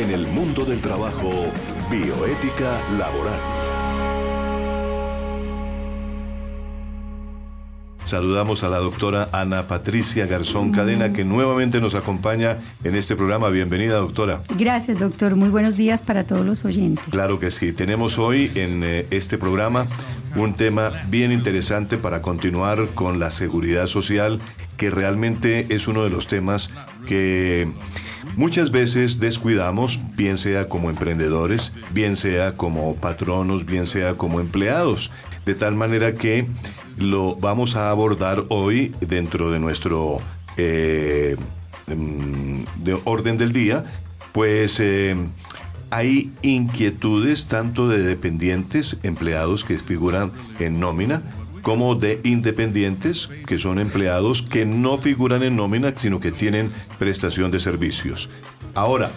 En el mundo del trabajo, bioética laboral. Saludamos a la doctora Ana Patricia Garzón Cadena, que nuevamente nos acompaña en este programa. Bienvenida, doctora. Gracias, doctor. Muy buenos días para todos los oyentes. Claro que sí. Tenemos hoy en eh, este programa un tema bien interesante para continuar con la seguridad social, que realmente es uno de los temas que muchas veces descuidamos, bien sea como emprendedores, bien sea como patronos, bien sea como empleados. De tal manera que lo vamos a abordar hoy dentro de nuestro eh, mm, de orden del día, pues eh, hay inquietudes tanto de dependientes, empleados que figuran en nómina, como de independientes, que son empleados que no figuran en nómina, sino que tienen prestación de servicios. Ahora,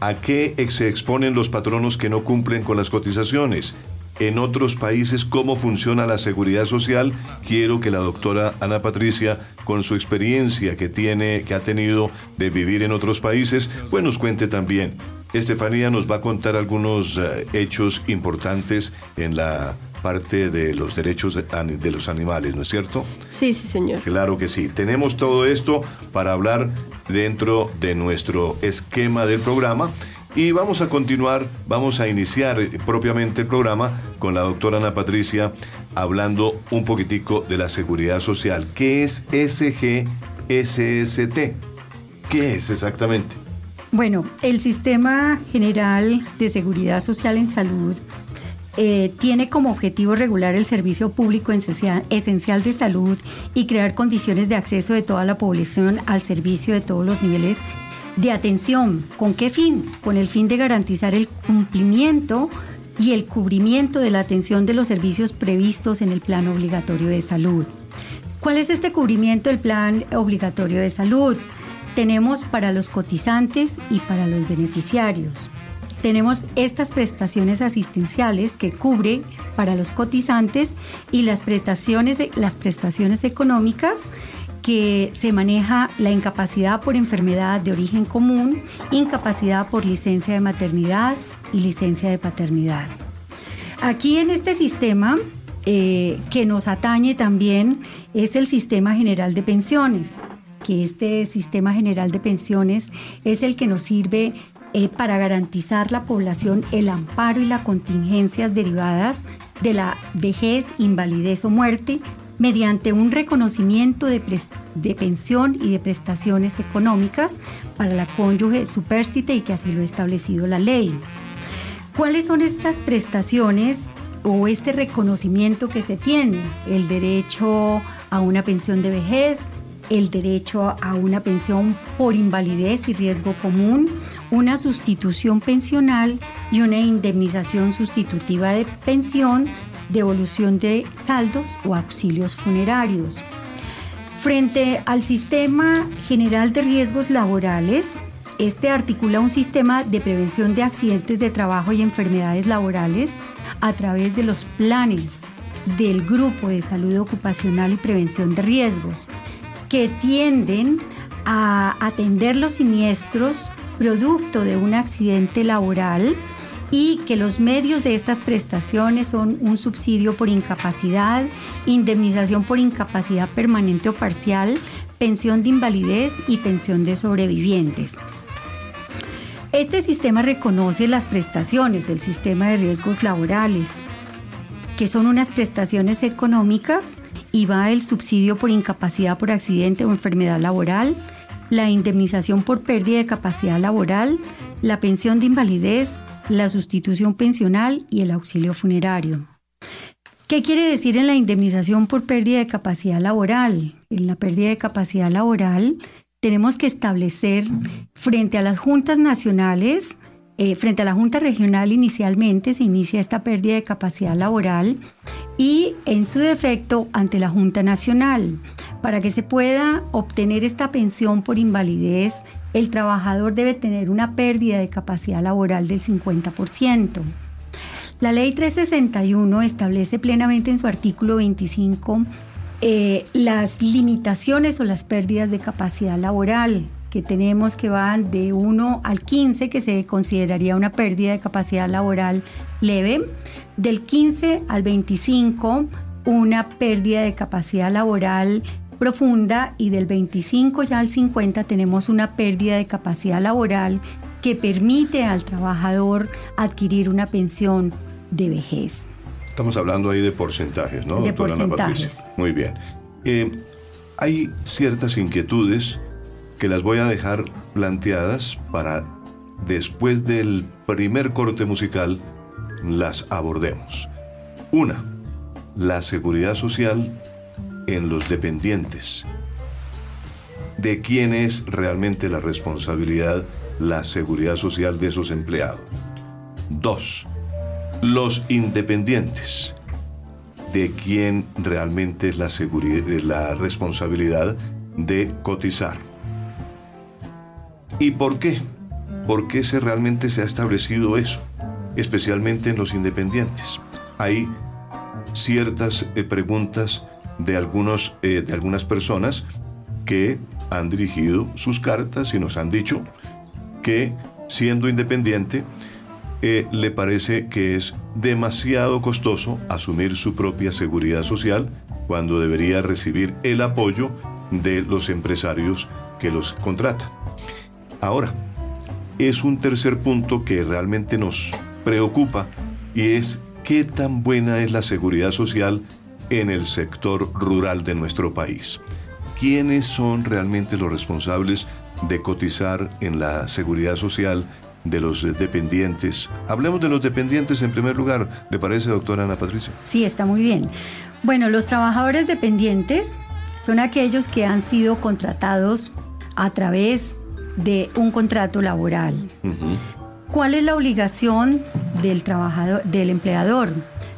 ¿a qué se exponen los patronos que no cumplen con las cotizaciones? en otros países cómo funciona la seguridad social. Quiero que la doctora Ana Patricia, con su experiencia que tiene, que ha tenido de vivir en otros países, pues nos cuente también. Estefanía nos va a contar algunos eh, hechos importantes en la parte de los derechos de los animales, ¿no es cierto? Sí, sí, señor. Claro que sí. Tenemos todo esto para hablar dentro de nuestro esquema del programa. Y vamos a continuar, vamos a iniciar propiamente el programa con la doctora Ana Patricia hablando un poquitico de la seguridad social. ¿Qué es SGSST? ¿Qué es exactamente? Bueno, el Sistema General de Seguridad Social en Salud eh, tiene como objetivo regular el servicio público esencial de salud y crear condiciones de acceso de toda la población al servicio de todos los niveles de atención. ¿Con qué fin? Con el fin de garantizar el cumplimiento y el cubrimiento de la atención de los servicios previstos en el plan obligatorio de salud. ¿Cuál es este cubrimiento del plan obligatorio de salud? Tenemos para los cotizantes y para los beneficiarios. Tenemos estas prestaciones asistenciales que cubre para los cotizantes y las prestaciones, las prestaciones económicas que se maneja la incapacidad por enfermedad de origen común, incapacidad por licencia de maternidad y licencia de paternidad. Aquí en este sistema eh, que nos atañe también es el sistema general de pensiones, que este sistema general de pensiones es el que nos sirve eh, para garantizar la población el amparo y las contingencias derivadas de la vejez, invalidez o muerte mediante un reconocimiento de, pensión y de prestaciones económicas para la cónyuge supérstite y que así lo ha establecido la ley. ¿Cuáles son estas prestaciones o este reconocimiento que se tiene? El derecho a una pensión de vejez, el derecho a una pensión por invalidez y riesgo común, una sustitución pensional y una indemnización sustitutiva de pensión devolución de saldos o auxilios funerarios. Frente al sistema general de riesgos laborales, este articula un sistema de prevención de accidentes de trabajo y enfermedades laborales a través de los planes del Grupo de Salud Ocupacional y Prevención de Riesgos, que tienden a atender los siniestros producto de un accidente laboral y que los medios de estas prestaciones son un subsidio por incapacidad, indemnización por incapacidad permanente o parcial, pensión de invalidez y pensión de sobrevivientes. Este sistema reconoce las prestaciones del sistema de riesgos laborales, que son unas prestaciones económicas y va el subsidio por incapacidad por accidente o enfermedad laboral, la indemnización por pérdida de capacidad laboral, la pensión de invalidez, la sustitución pensional y el auxilio funerario. ¿Qué quiere decir en la indemnización por pérdida de capacidad laboral? En la pérdida de capacidad laboral tenemos que establecer frente a las juntas nacionales, eh, frente a la junta regional inicialmente se inicia esta pérdida de capacidad laboral y en su defecto ante la junta nacional. Para que se pueda obtener esta pensión por invalidez el trabajador debe tener una pérdida de capacidad laboral del 50%. La ley 361 establece plenamente en su artículo 25 eh, las limitaciones o las pérdidas de capacidad laboral que tenemos que van de 1 al 15, que se consideraría una pérdida de capacidad laboral leve, del 15 al 25, una pérdida de capacidad laboral profunda y del 25 ya al 50 tenemos una pérdida de capacidad laboral que permite al trabajador adquirir una pensión de vejez. Estamos hablando ahí de porcentajes, ¿no? De porcentajes. Muy bien. Eh, hay ciertas inquietudes que las voy a dejar planteadas para después del primer corte musical las abordemos. Una, la seguridad social en los dependientes. ¿De quién es realmente la responsabilidad, la seguridad social de esos empleados? Dos, los independientes. ¿De quién realmente es la, la responsabilidad de cotizar? ¿Y por qué? ¿Por qué se realmente se ha establecido eso? Especialmente en los independientes. Hay ciertas eh, preguntas de, algunos, eh, de algunas personas que han dirigido sus cartas y nos han dicho que siendo independiente eh, le parece que es demasiado costoso asumir su propia seguridad social cuando debería recibir el apoyo de los empresarios que los contratan. Ahora, es un tercer punto que realmente nos preocupa y es qué tan buena es la seguridad social en el sector rural de nuestro país. ¿Quiénes son realmente los responsables de cotizar en la seguridad social de los dependientes? Hablemos de los dependientes en primer lugar, ¿le parece, doctora Ana Patricia? Sí, está muy bien. Bueno, los trabajadores dependientes son aquellos que han sido contratados a través de un contrato laboral. ¿Cuál es la obligación del trabajador, del empleador?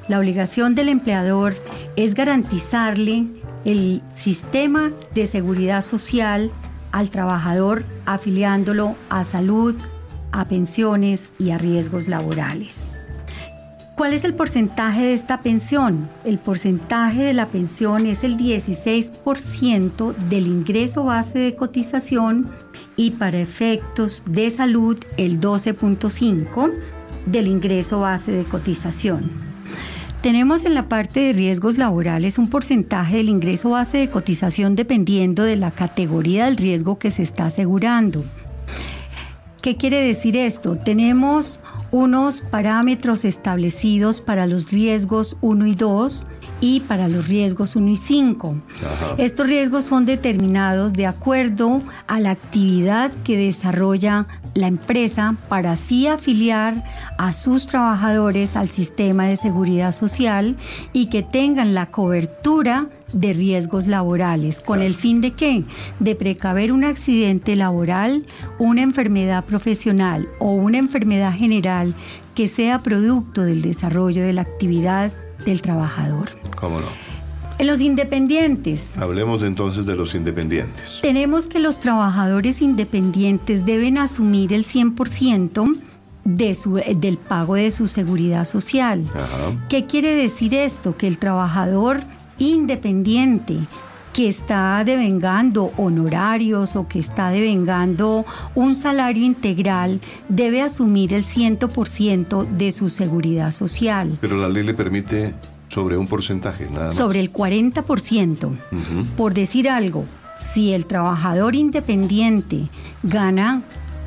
La obligación del empleador es garantizarle el sistema de seguridad social al trabajador afiliándolo a salud, a pensiones y a riesgos laborales. ¿Cuál es el porcentaje de esta pensión? El porcentaje de la pensión es el 16% del ingreso base de cotización y para efectos de salud el 12.5% del ingreso base de cotización. Tenemos en la parte de riesgos laborales un porcentaje del ingreso base de cotización dependiendo de la categoría del riesgo que se está asegurando. ¿Qué quiere decir esto? Tenemos unos parámetros establecidos para los riesgos 1 y 2 y para los riesgos 1 y 5. Estos riesgos son determinados de acuerdo a la actividad que desarrolla la empresa para así afiliar a sus trabajadores al sistema de seguridad social y que tengan la cobertura de riesgos laborales. ¿Con el fin de qué? De precaver un accidente laboral, una enfermedad profesional o una enfermedad general que sea producto del desarrollo de la actividad del trabajador. ¿Cómo no? En los independientes. Hablemos entonces de los independientes. Tenemos que los trabajadores independientes deben asumir el 100% de su, del pago de su seguridad social. ¿Qué quiere decir esto? Que el trabajador independiente que está devengando honorarios o que está devengando un salario integral debe asumir el 100% de su seguridad social. Pero la ley le permite sobre un porcentaje, nada más. Sobre el 40%. Por decir algo, si el trabajador independiente gana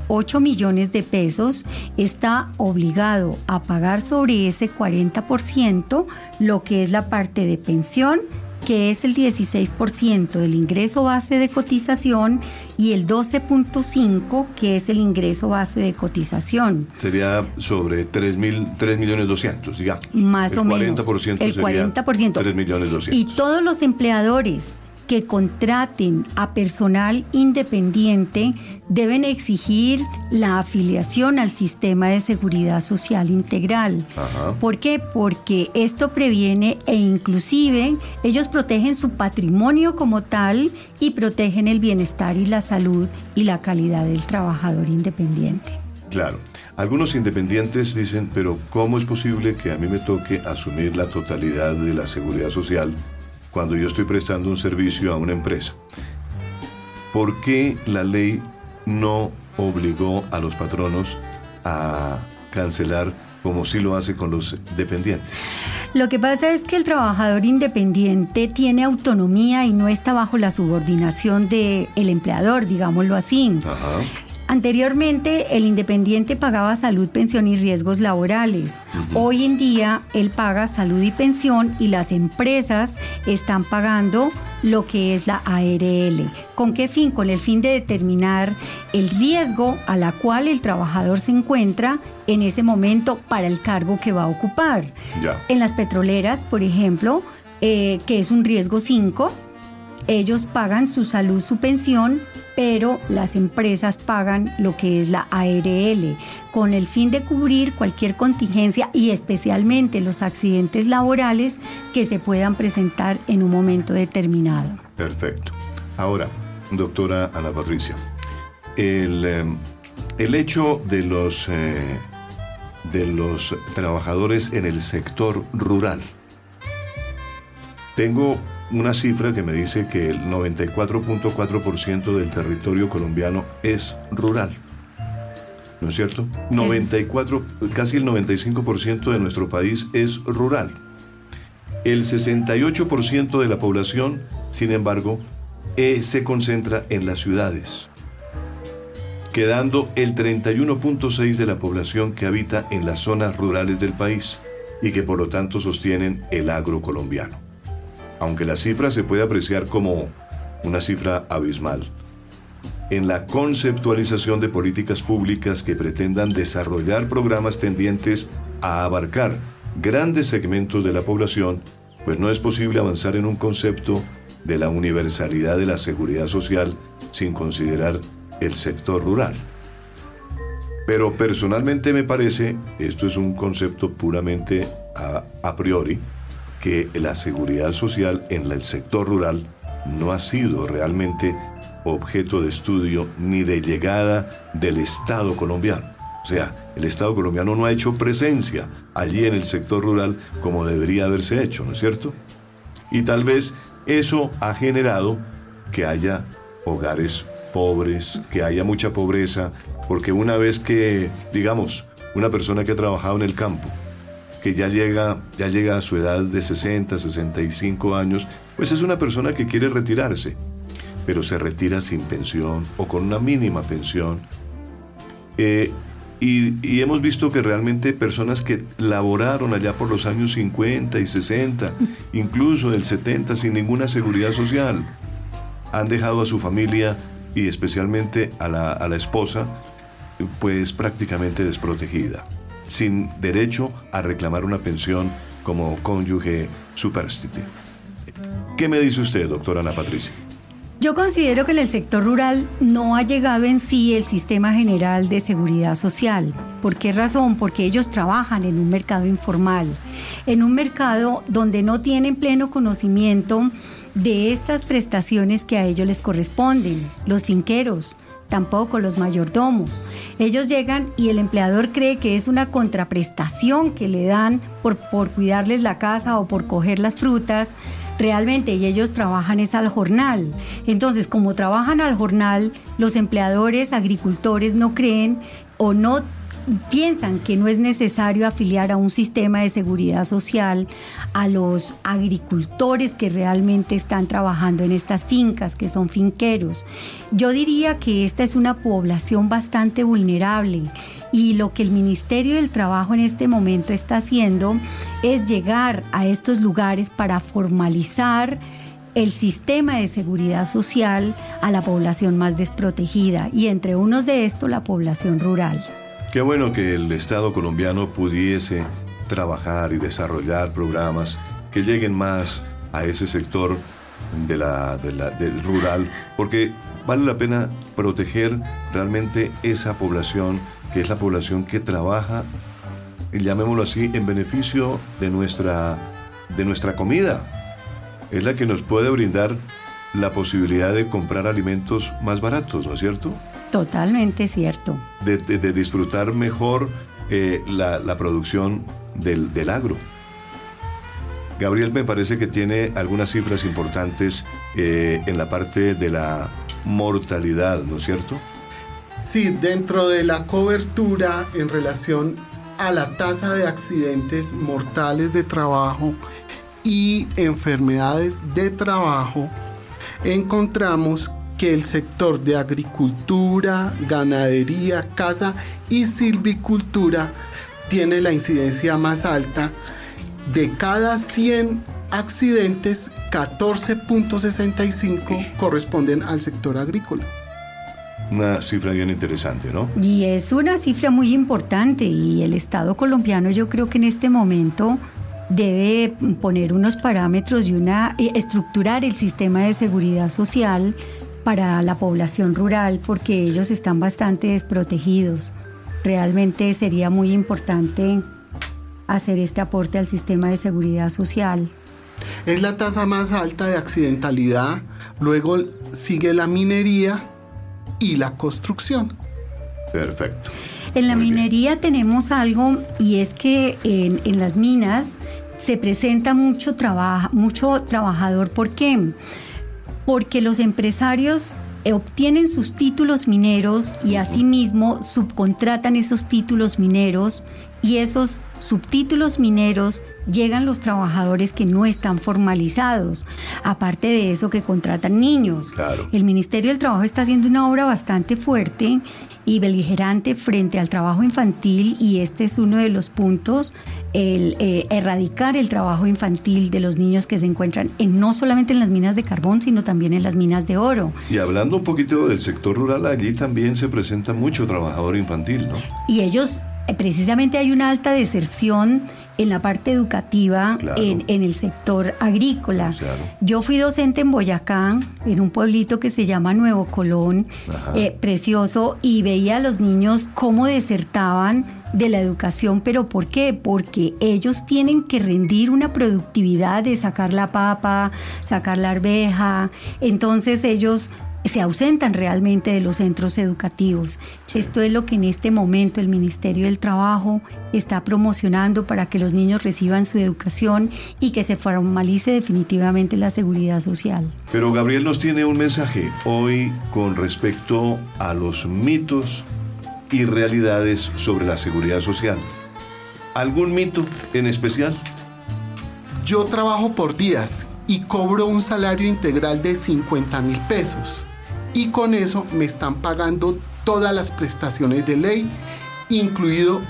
8 millones de pesos, está obligado a pagar sobre ese 40% lo que es la parte de pensión que es el 16% del ingreso base de cotización y el 12.5% que es el ingreso base de cotización. Sería sobre 3, mil, 3 millones 200, digamos. Más o menos. el 40%. 3 millones 200. Y todos los empleadores que contraten a personal independiente deben exigir la afiliación al sistema de seguridad social integral. ¿Por qué? Porque esto previene e inclusive ellos protegen su patrimonio como tal y protegen el bienestar y la salud y la calidad del trabajador independiente. Claro. Algunos independientes dicen, pero ¿cómo es posible que a mí me toque asumir la totalidad de la seguridad social cuando yo estoy prestando un servicio a una empresa. ¿Por qué la ley no obligó a los patronos a cancelar como sí lo hace con los dependientes. Lo que pasa es que el trabajador independiente tiene autonomía y no está bajo la subordinación del empleador, digámoslo así. Anteriormente, el independiente pagaba salud, pensión y riesgos laborales. Hoy en día, él paga salud y pensión y las empresas están pagando lo que es la ARL. ¿Con qué fin? Con el fin de determinar el riesgo a la cual el trabajador se encuentra en ese momento para el cargo que va a ocupar. En las petroleras, por ejemplo, eh, que es un riesgo 5, ellos pagan su salud, su pensión, pero las empresas pagan lo que es la ARL, con el fin de cubrir cualquier contingencia y especialmente los accidentes laborales que se puedan presentar en un momento determinado. Perfecto. Ahora, doctora Ana Patricia, el, eh, hecho de los, eh, de los trabajadores en el sector rural, tengo una cifra que me dice que el 94.4% del territorio colombiano es rural. ¿No es cierto? 94, casi el 95% de nuestro país es rural. El 68% de la población, sin embargo, eh, se concentra en las ciudades, quedando el 31.6% de la población que habita en las zonas rurales del país y que por lo tanto sostienen el agro colombiano aunque la cifra se puede apreciar como una cifra abismal. En la conceptualización de políticas públicas que pretendan desarrollar programas tendientes a abarcar grandes segmentos de la población, pues no es posible avanzar en un concepto de la universalidad de la seguridad social sin considerar el sector rural. Pero personalmente me parece, esto es un concepto puramente a, a priori, que la seguridad social en el sector rural no ha sido realmente objeto de estudio ni de llegada del Estado colombiano. O sea, el Estado colombiano no ha hecho presencia allí en el sector rural como debería haberse hecho, ¿no es cierto? Y tal vez eso ha generado que haya hogares pobres, que haya mucha pobreza, porque una vez que, digamos, una persona que ha trabajado en el campo, que ya llega, ya llega a su edad de 60, 65 años, pues es una persona que quiere retirarse, pero se retira sin pensión o con una mínima pensión. Eh, y, y, hemos visto que realmente personas que laboraron allá por los años 50 y 60, incluso del 70, sin ninguna seguridad social, han dejado a su familia y especialmente a la, a la esposa, pues prácticamente desprotegida sin derecho a reclamar una pensión como cónyuge superstite. ¿Qué me dice usted, doctora Ana Patricia? Yo considero que en el sector rural no ha llegado en sí el sistema general de seguridad social. ¿Por qué razón? Porque ellos trabajan en un mercado informal, en un mercado donde no tienen pleno conocimiento de estas prestaciones que a ellos les corresponden, los finqueros, tampoco los mayordomos. Ellos llegan y el empleador cree que es una contraprestación que le dan por, por cuidarles la casa o por coger las frutas. Realmente y ellos trabajan es al jornal. Entonces, como trabajan al jornal, los empleadores, agricultores no creen o no piensan que no es necesario afiliar a un sistema de seguridad social a los agricultores que realmente están trabajando en estas fincas, que son finqueros. Yo diría que esta es una población bastante vulnerable y lo que el Ministerio del Trabajo en este momento está haciendo es llegar a estos lugares para formalizar el sistema de seguridad social a la población más desprotegida y entre unos de estos la población rural. Qué bueno que el Estado colombiano pudiese trabajar y desarrollar programas que lleguen más a ese sector del rural, porque vale la pena proteger realmente esa población, que es la población que trabaja, llamémoslo así, en beneficio de nuestra, de nuestra comida. Es la que nos puede brindar la posibilidad de comprar alimentos más baratos, ¿no es cierto? Totalmente cierto. De, disfrutar mejor eh, la, producción del, del, agro. Gabriel me parece que tiene algunas cifras importantes eh, en la parte de la mortalidad, ¿no es cierto? Sí, dentro de la cobertura en relación a la tasa de accidentes mortales de trabajo y enfermedades de trabajo, encontramos que el sector de agricultura, ganadería, caza y silvicultura tiene la incidencia más alta. De cada 100 accidentes, 14.65 corresponden al sector agrícola. Una cifra bien interesante, ¿no? Y es una cifra muy importante y el Estado colombiano yo creo que en este momento debe poner unos parámetros y una eh, estructurar el sistema de seguridad social para la población rural porque ellos están bastante desprotegidos. Realmente sería muy importante hacer este aporte al sistema de seguridad social. Es la tasa más alta de accidentalidad, luego sigue la minería y la construcción. Perfecto. En la minería tenemos algo y es que en, en las minas se presenta mucho, trabajo, mucho trabajador. ¿Por qué? Porque los empresarios eh, obtienen sus títulos mineros y asimismo subcontratan esos títulos mineros y esos subtítulos mineros llegan los trabajadores que no están formalizados. Aparte de eso que contratan niños. El Ministerio del Trabajo está haciendo una obra bastante fuerte y beligerante frente al trabajo infantil y este es uno de los puntos, el eh, erradicar el trabajo infantil de los niños que se encuentran en, no solamente en las minas de carbón, sino también en las minas de oro. Y hablando un poquito del sector rural, allí también se presenta mucho trabajador infantil, ¿no? Y ellos eh, precisamente hay una alta deserción en la parte educativa, en, el sector agrícola. Yo fui docente en Boyacá, en un pueblito que se llama Nuevo Colón, eh, precioso, y veía a los niños cómo desertaban de la educación, pero ¿por qué? Porque ellos tienen que rendir una productividad de sacar la papa, sacar la arveja, entonces ellos se ausentan realmente de los centros educativos. Esto es lo que en este momento el Ministerio del Trabajo está promocionando para que los niños reciban su educación y que se formalice definitivamente la seguridad social. Pero Gabriel nos tiene un mensaje hoy con respecto a los mitos y realidades sobre la seguridad social. ¿Algún mito en especial? Yo trabajo por días y cobro un salario integral de 50 mil pesos y con eso me están pagando todas las prestaciones de ley, incluido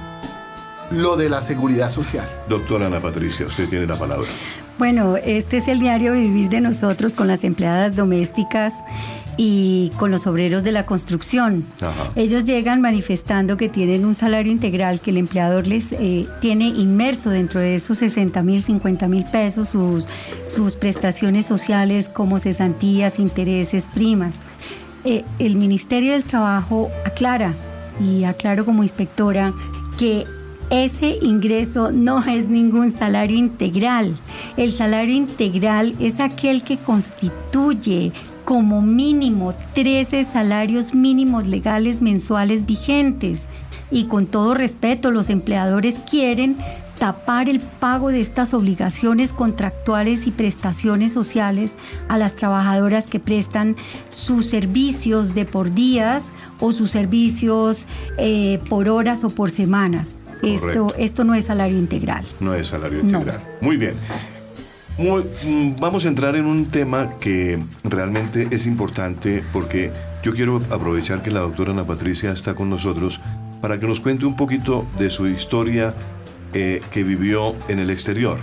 lo de la seguridad social. Doctora Ana Patricia, usted tiene la palabra. Bueno, este es el diario vivir de nosotros con las empleadas domésticas y con los obreros de la construcción. Ellos llegan manifestando que tienen un salario integral que el empleador les eh, tiene inmerso dentro de esos 60 mil, 50 mil pesos, sus, sus prestaciones sociales como cesantías, intereses, primas. Eh, el Ministerio del Trabajo aclara, y aclaro como inspectora, que ese ingreso no es ningún salario integral. El salario integral es aquel que constituye como mínimo 13 salarios mínimos legales mensuales vigentes. Y con todo respeto, los empleadores quieren tapar el pago de estas obligaciones contractuales y prestaciones sociales a las trabajadoras que prestan sus servicios de por días o sus servicios eh, por horas o por semanas. Esto, esto no es salario integral. No es salario integral. Muy bien. Mm, vamos a entrar en un tema que realmente es importante porque yo quiero aprovechar que la doctora Ana Patricia está con nosotros para que nos cuente un poquito de su historia eh, que vivió en el exterior.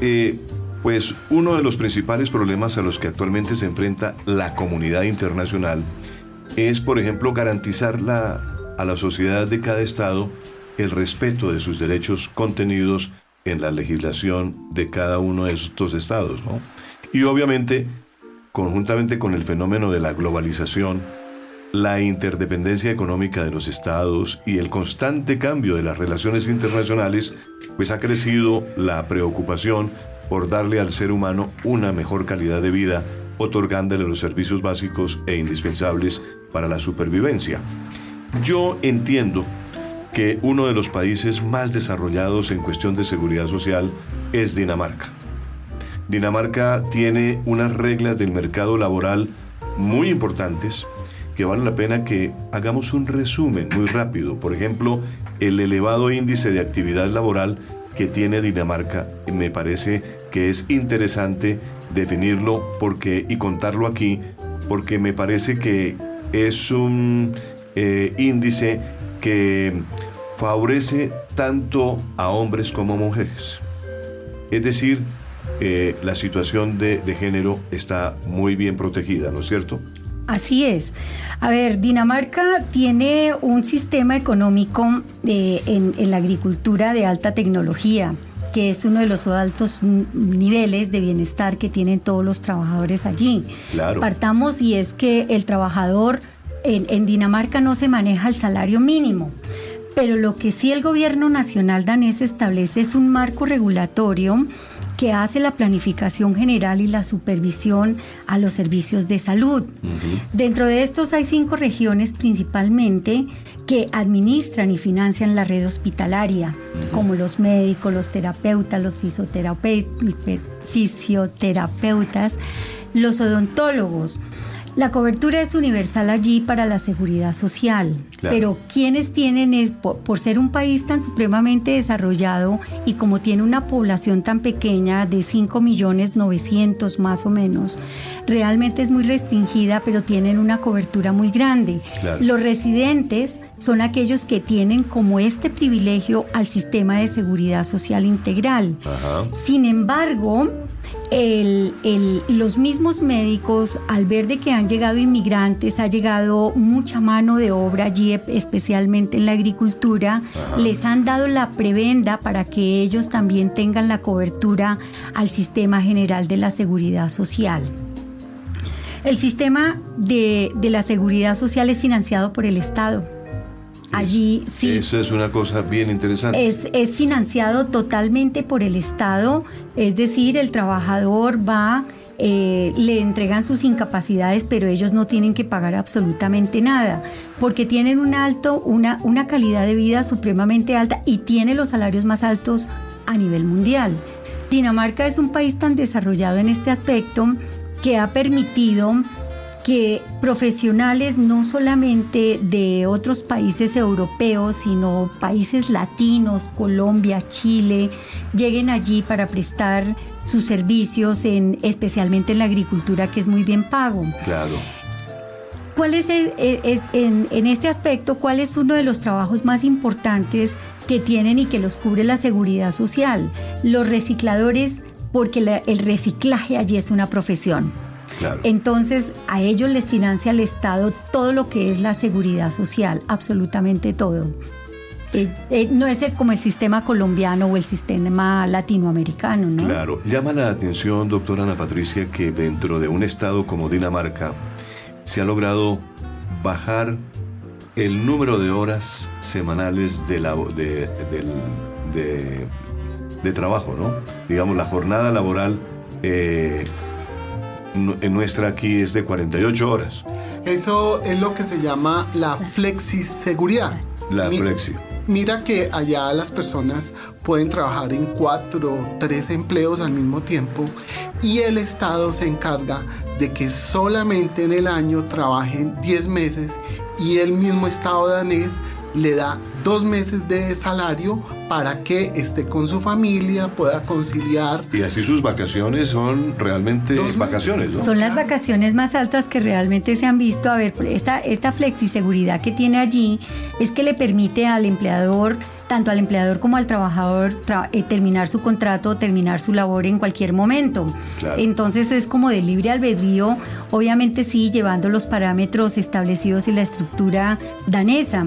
Eh, pues uno de los principales problemas a los que actualmente se enfrenta la comunidad internacional es, por ejemplo, garantizar a la sociedad de cada Estado el respeto de sus derechos contenidos en la legislación de cada uno de estos estados. Y obviamente, conjuntamente con el fenómeno de la globalización, la interdependencia económica de los estados y el constante cambio de las relaciones internacionales, pues ha crecido la preocupación por darle al ser humano una mejor calidad de vida, otorgándole los servicios básicos e indispensables para la supervivencia. Yo entiendo que uno de los países más desarrollados en cuestión de seguridad social es Dinamarca. Dinamarca tiene unas reglas del mercado laboral muy importantes que vale la pena que hagamos un resumen muy rápido. Por ejemplo, el elevado índice de actividad laboral que tiene Dinamarca. Me parece que es interesante definirlo porque, y contarlo aquí, porque me parece que es un eh, índice que favorece tanto a hombres como a mujeres. Es decir, eh, la situación de, género está muy bien protegida, ¿no es cierto? Así es. A ver, Dinamarca tiene un sistema económico eh, en, la agricultura de alta tecnología que es uno de los altos niveles de bienestar que tienen todos los trabajadores allí. Claro. Partamos y es que el trabajador en, en Dinamarca no se maneja el salario mínimo. Pero lo que sí el gobierno nacional danés establece es un marco regulatorio que hace la planificación general y la supervisión a los servicios de salud. Dentro de estos hay cinco regiones principalmente que administran y financian la red hospitalaria, como los médicos, los terapeutas, los fisioterapeutas, los odontólogos, la cobertura es universal allí para la seguridad social, pero quienes tienen es, por, ser un país tan supremamente desarrollado y como tiene una población tan pequeña de 5 millones 900 más o menos, realmente es muy restringida, pero tienen una cobertura muy grande. Los residentes son aquellos que tienen como este privilegio al sistema de seguridad social integral. Sin embargo, los mismos médicos, al ver de que han llegado inmigrantes, ha llegado mucha mano de obra allí, especialmente en la agricultura, les han dado la prebenda para que ellos también tengan la cobertura al sistema general de la seguridad social. El sistema de, de la seguridad social es financiado por el Estado. Allí sí. Eso es una cosa bien interesante. Es, es financiado totalmente por el Estado, es decir, el trabajador va, eh, le entregan sus incapacidades, pero ellos no tienen que pagar absolutamente nada, porque tienen un alto, una, una calidad de vida supremamente alta y tiene los salarios más altos a nivel mundial. Dinamarca es un país tan desarrollado en este aspecto que ha permitido que profesionales no solamente de otros países europeos, sino países latinos, Colombia, Chile, lleguen allí para prestar sus servicios, en, especialmente en la agricultura, que es muy bien pago. Claro. ¿Cuál es, en, este aspecto, cuál es uno de los trabajos más importantes que tienen y que los cubre la seguridad social? Los recicladores, porque el reciclaje allí es una profesión. Entonces, a ellos les financia el Estado todo lo que es la seguridad social, absolutamente todo. Eh, eh, no es como el sistema colombiano o el sistema latinoamericano, ¿no? Claro, llama la atención, doctora Ana Patricia, que dentro de un estado como Dinamarca se ha logrado bajar el número de horas semanales de, de, trabajo, ¿no? Digamos, la jornada laboral eh, nuestra aquí es de 48 horas. Eso es lo que se llama la flexiseguridad. La flexi. Mira que allá las personas pueden trabajar en cuatro, tres empleos al mismo tiempo y el Estado se encarga de que solamente en el año trabajen 10 meses y el mismo Estado danés le da dos meses de salario para que esté con su familia, pueda conciliar. Y así sus vacaciones son realmente vacaciones, ¿no? Son las vacaciones más altas que realmente se han visto. A ver, esta, esta flexiseguridad que tiene allí es que le permite al empleador tanto al empleador como al trabajador eh, terminar su contrato, terminar su labor en cualquier momento. Entonces es como de libre albedrío, obviamente sí, llevando los parámetros establecidos y la estructura danesa.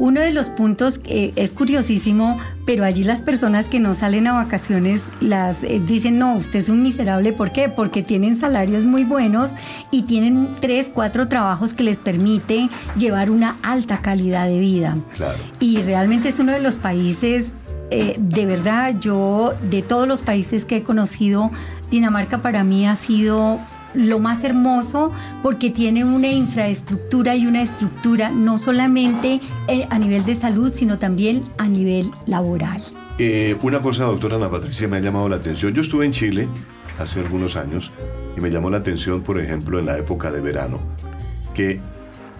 Uno de los puntos que es curiosísimo, pero allí las personas que no salen a vacaciones las eh, dicen, no, usted es un miserable, ¿por qué? Porque tienen salarios muy buenos y tienen tres, cuatro trabajos que les permite llevar una alta calidad de vida. Y realmente es uno de los países, eh, de verdad, yo de todos los países que he conocido, Dinamarca para mí ha sido lo más hermoso porque tiene una infraestructura y una estructura no solamente eh, a nivel de salud, sino también a nivel laboral. Eh, una cosa, doctora Ana Patricia, me ha llamado la atención. Yo estuve en Chile hace algunos años y me llamó la atención, por ejemplo, en la época de verano, que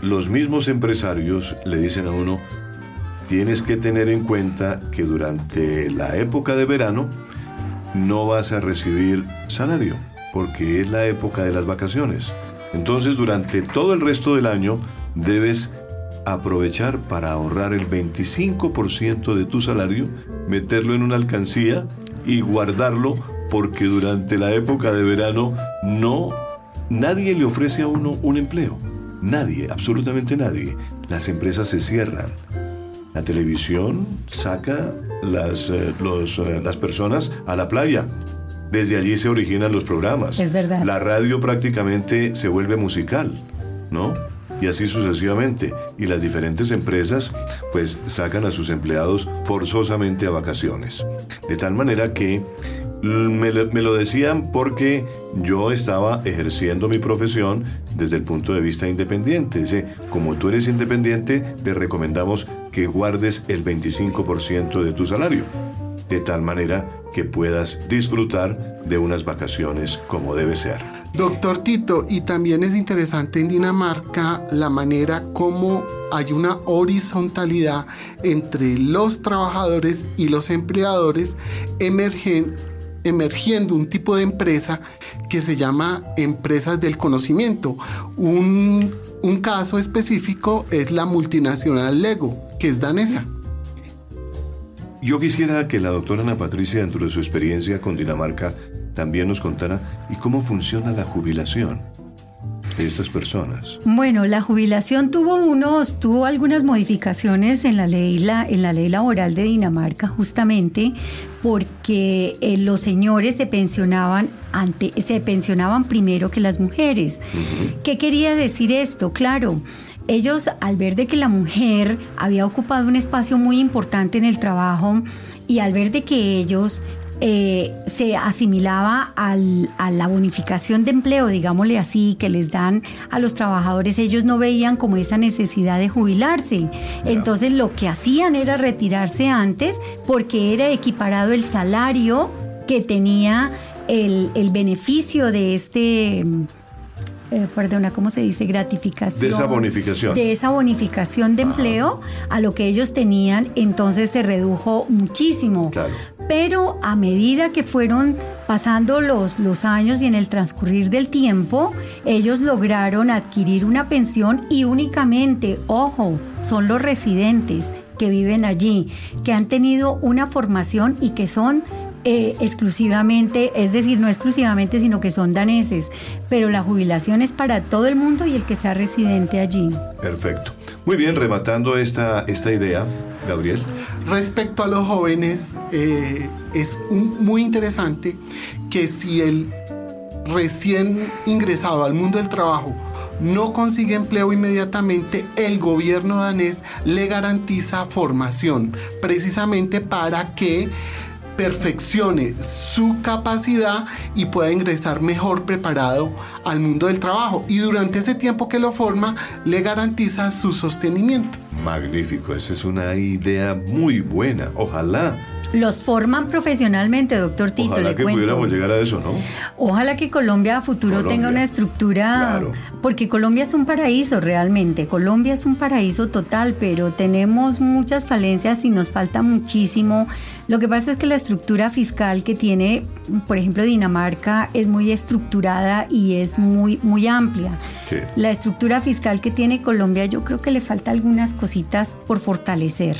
los mismos empresarios le dicen a uno, tienes que tener en cuenta que durante la época de verano no vas a recibir salario, porque es la época de las vacaciones. Entonces durante todo el resto del año debes aprovechar para ahorrar el 25% de tu salario, meterlo en una alcancía y guardarlo porque durante la época de verano no nadie le ofrece a uno un empleo. Nadie, absolutamente nadie. Las empresas se cierran. La televisión saca las, eh, eh, las personas a la playa. Desde allí se originan los programas. Es verdad. La radio prácticamente se vuelve musical, ¿no? Y así sucesivamente. Y las diferentes empresas pues sacan a sus empleados forzosamente a vacaciones. De tal manera que me, lo decían porque yo estaba ejerciendo mi profesión desde el punto de vista independiente. Dice, como tú eres independiente, te recomendamos que guardes el 25% de tu salario, de tal manera que puedas disfrutar de unas vacaciones como debe ser. Doctor Tito, y también es interesante en Dinamarca la manera como hay una horizontalidad entre los trabajadores y los empleadores emergen, emergiendo un tipo de empresa que se llama empresas del conocimiento. Un, un caso específico es la multinacional Lego, que es danesa. Yo quisiera que la doctora Ana Patricia, dentro de su experiencia con Dinamarca, también nos contara y cómo funciona la jubilación de estas personas. Bueno, la jubilación tuvo unos, tuvo algunas modificaciones en la ley, la, en la ley laboral de Dinamarca, justamente porque eh, los señores se pensionaban ante, se pensionaban primero que las mujeres. ¿Qué quería decir esto? Claro. Ellos, al ver de que la mujer había ocupado un espacio muy importante en el trabajo y al ver de que ellos eh, se asimilaba a la bonificación de empleo, digámosle así, que les dan a los trabajadores, ellos no veían como esa necesidad de jubilarse. Entonces lo que hacían era retirarse antes porque era equiparado el salario que tenía el, el beneficio de este eh, perdona, ¿cómo se dice? Gratificación. De esa bonificación. De esa bonificación de empleo a lo que ellos tenían, entonces se redujo muchísimo. Claro. Pero a medida que fueron pasando los, los años y en el transcurrir del tiempo, ellos lograron adquirir una pensión y únicamente, ojo, son los residentes que viven allí, que han tenido una formación y que son eh, exclusivamente, es decir, no exclusivamente, sino que son daneses, pero la jubilación es para todo el mundo y el que sea residente allí. Perfecto. Muy bien, rematando esta, esta idea, Gabriel. Respecto a los jóvenes, eh, es muy interesante que si el recién ingresado al mundo del trabajo no consigue empleo inmediatamente, el gobierno danés le garantiza formación, precisamente para que perfeccione su capacidad y pueda ingresar mejor preparado al mundo del trabajo. Y durante ese tiempo que lo forma, le garantiza su sostenimiento. Magnífico, esa es una idea muy buena. Ojalá los forman profesionalmente, doctor Tito. Ojalá que pudiéramos llegar a eso, ¿no? Ojalá que Colombia a futuro tenga una estructura, porque Colombia es un paraíso realmente. Colombia es un paraíso total, pero tenemos muchas falencias y nos falta muchísimo. Lo que pasa es que la estructura fiscal que tiene, por ejemplo, Dinamarca es muy estructurada y es muy, muy amplia. La estructura fiscal que tiene Colombia, yo creo que le falta algunas cositas por fortalecer.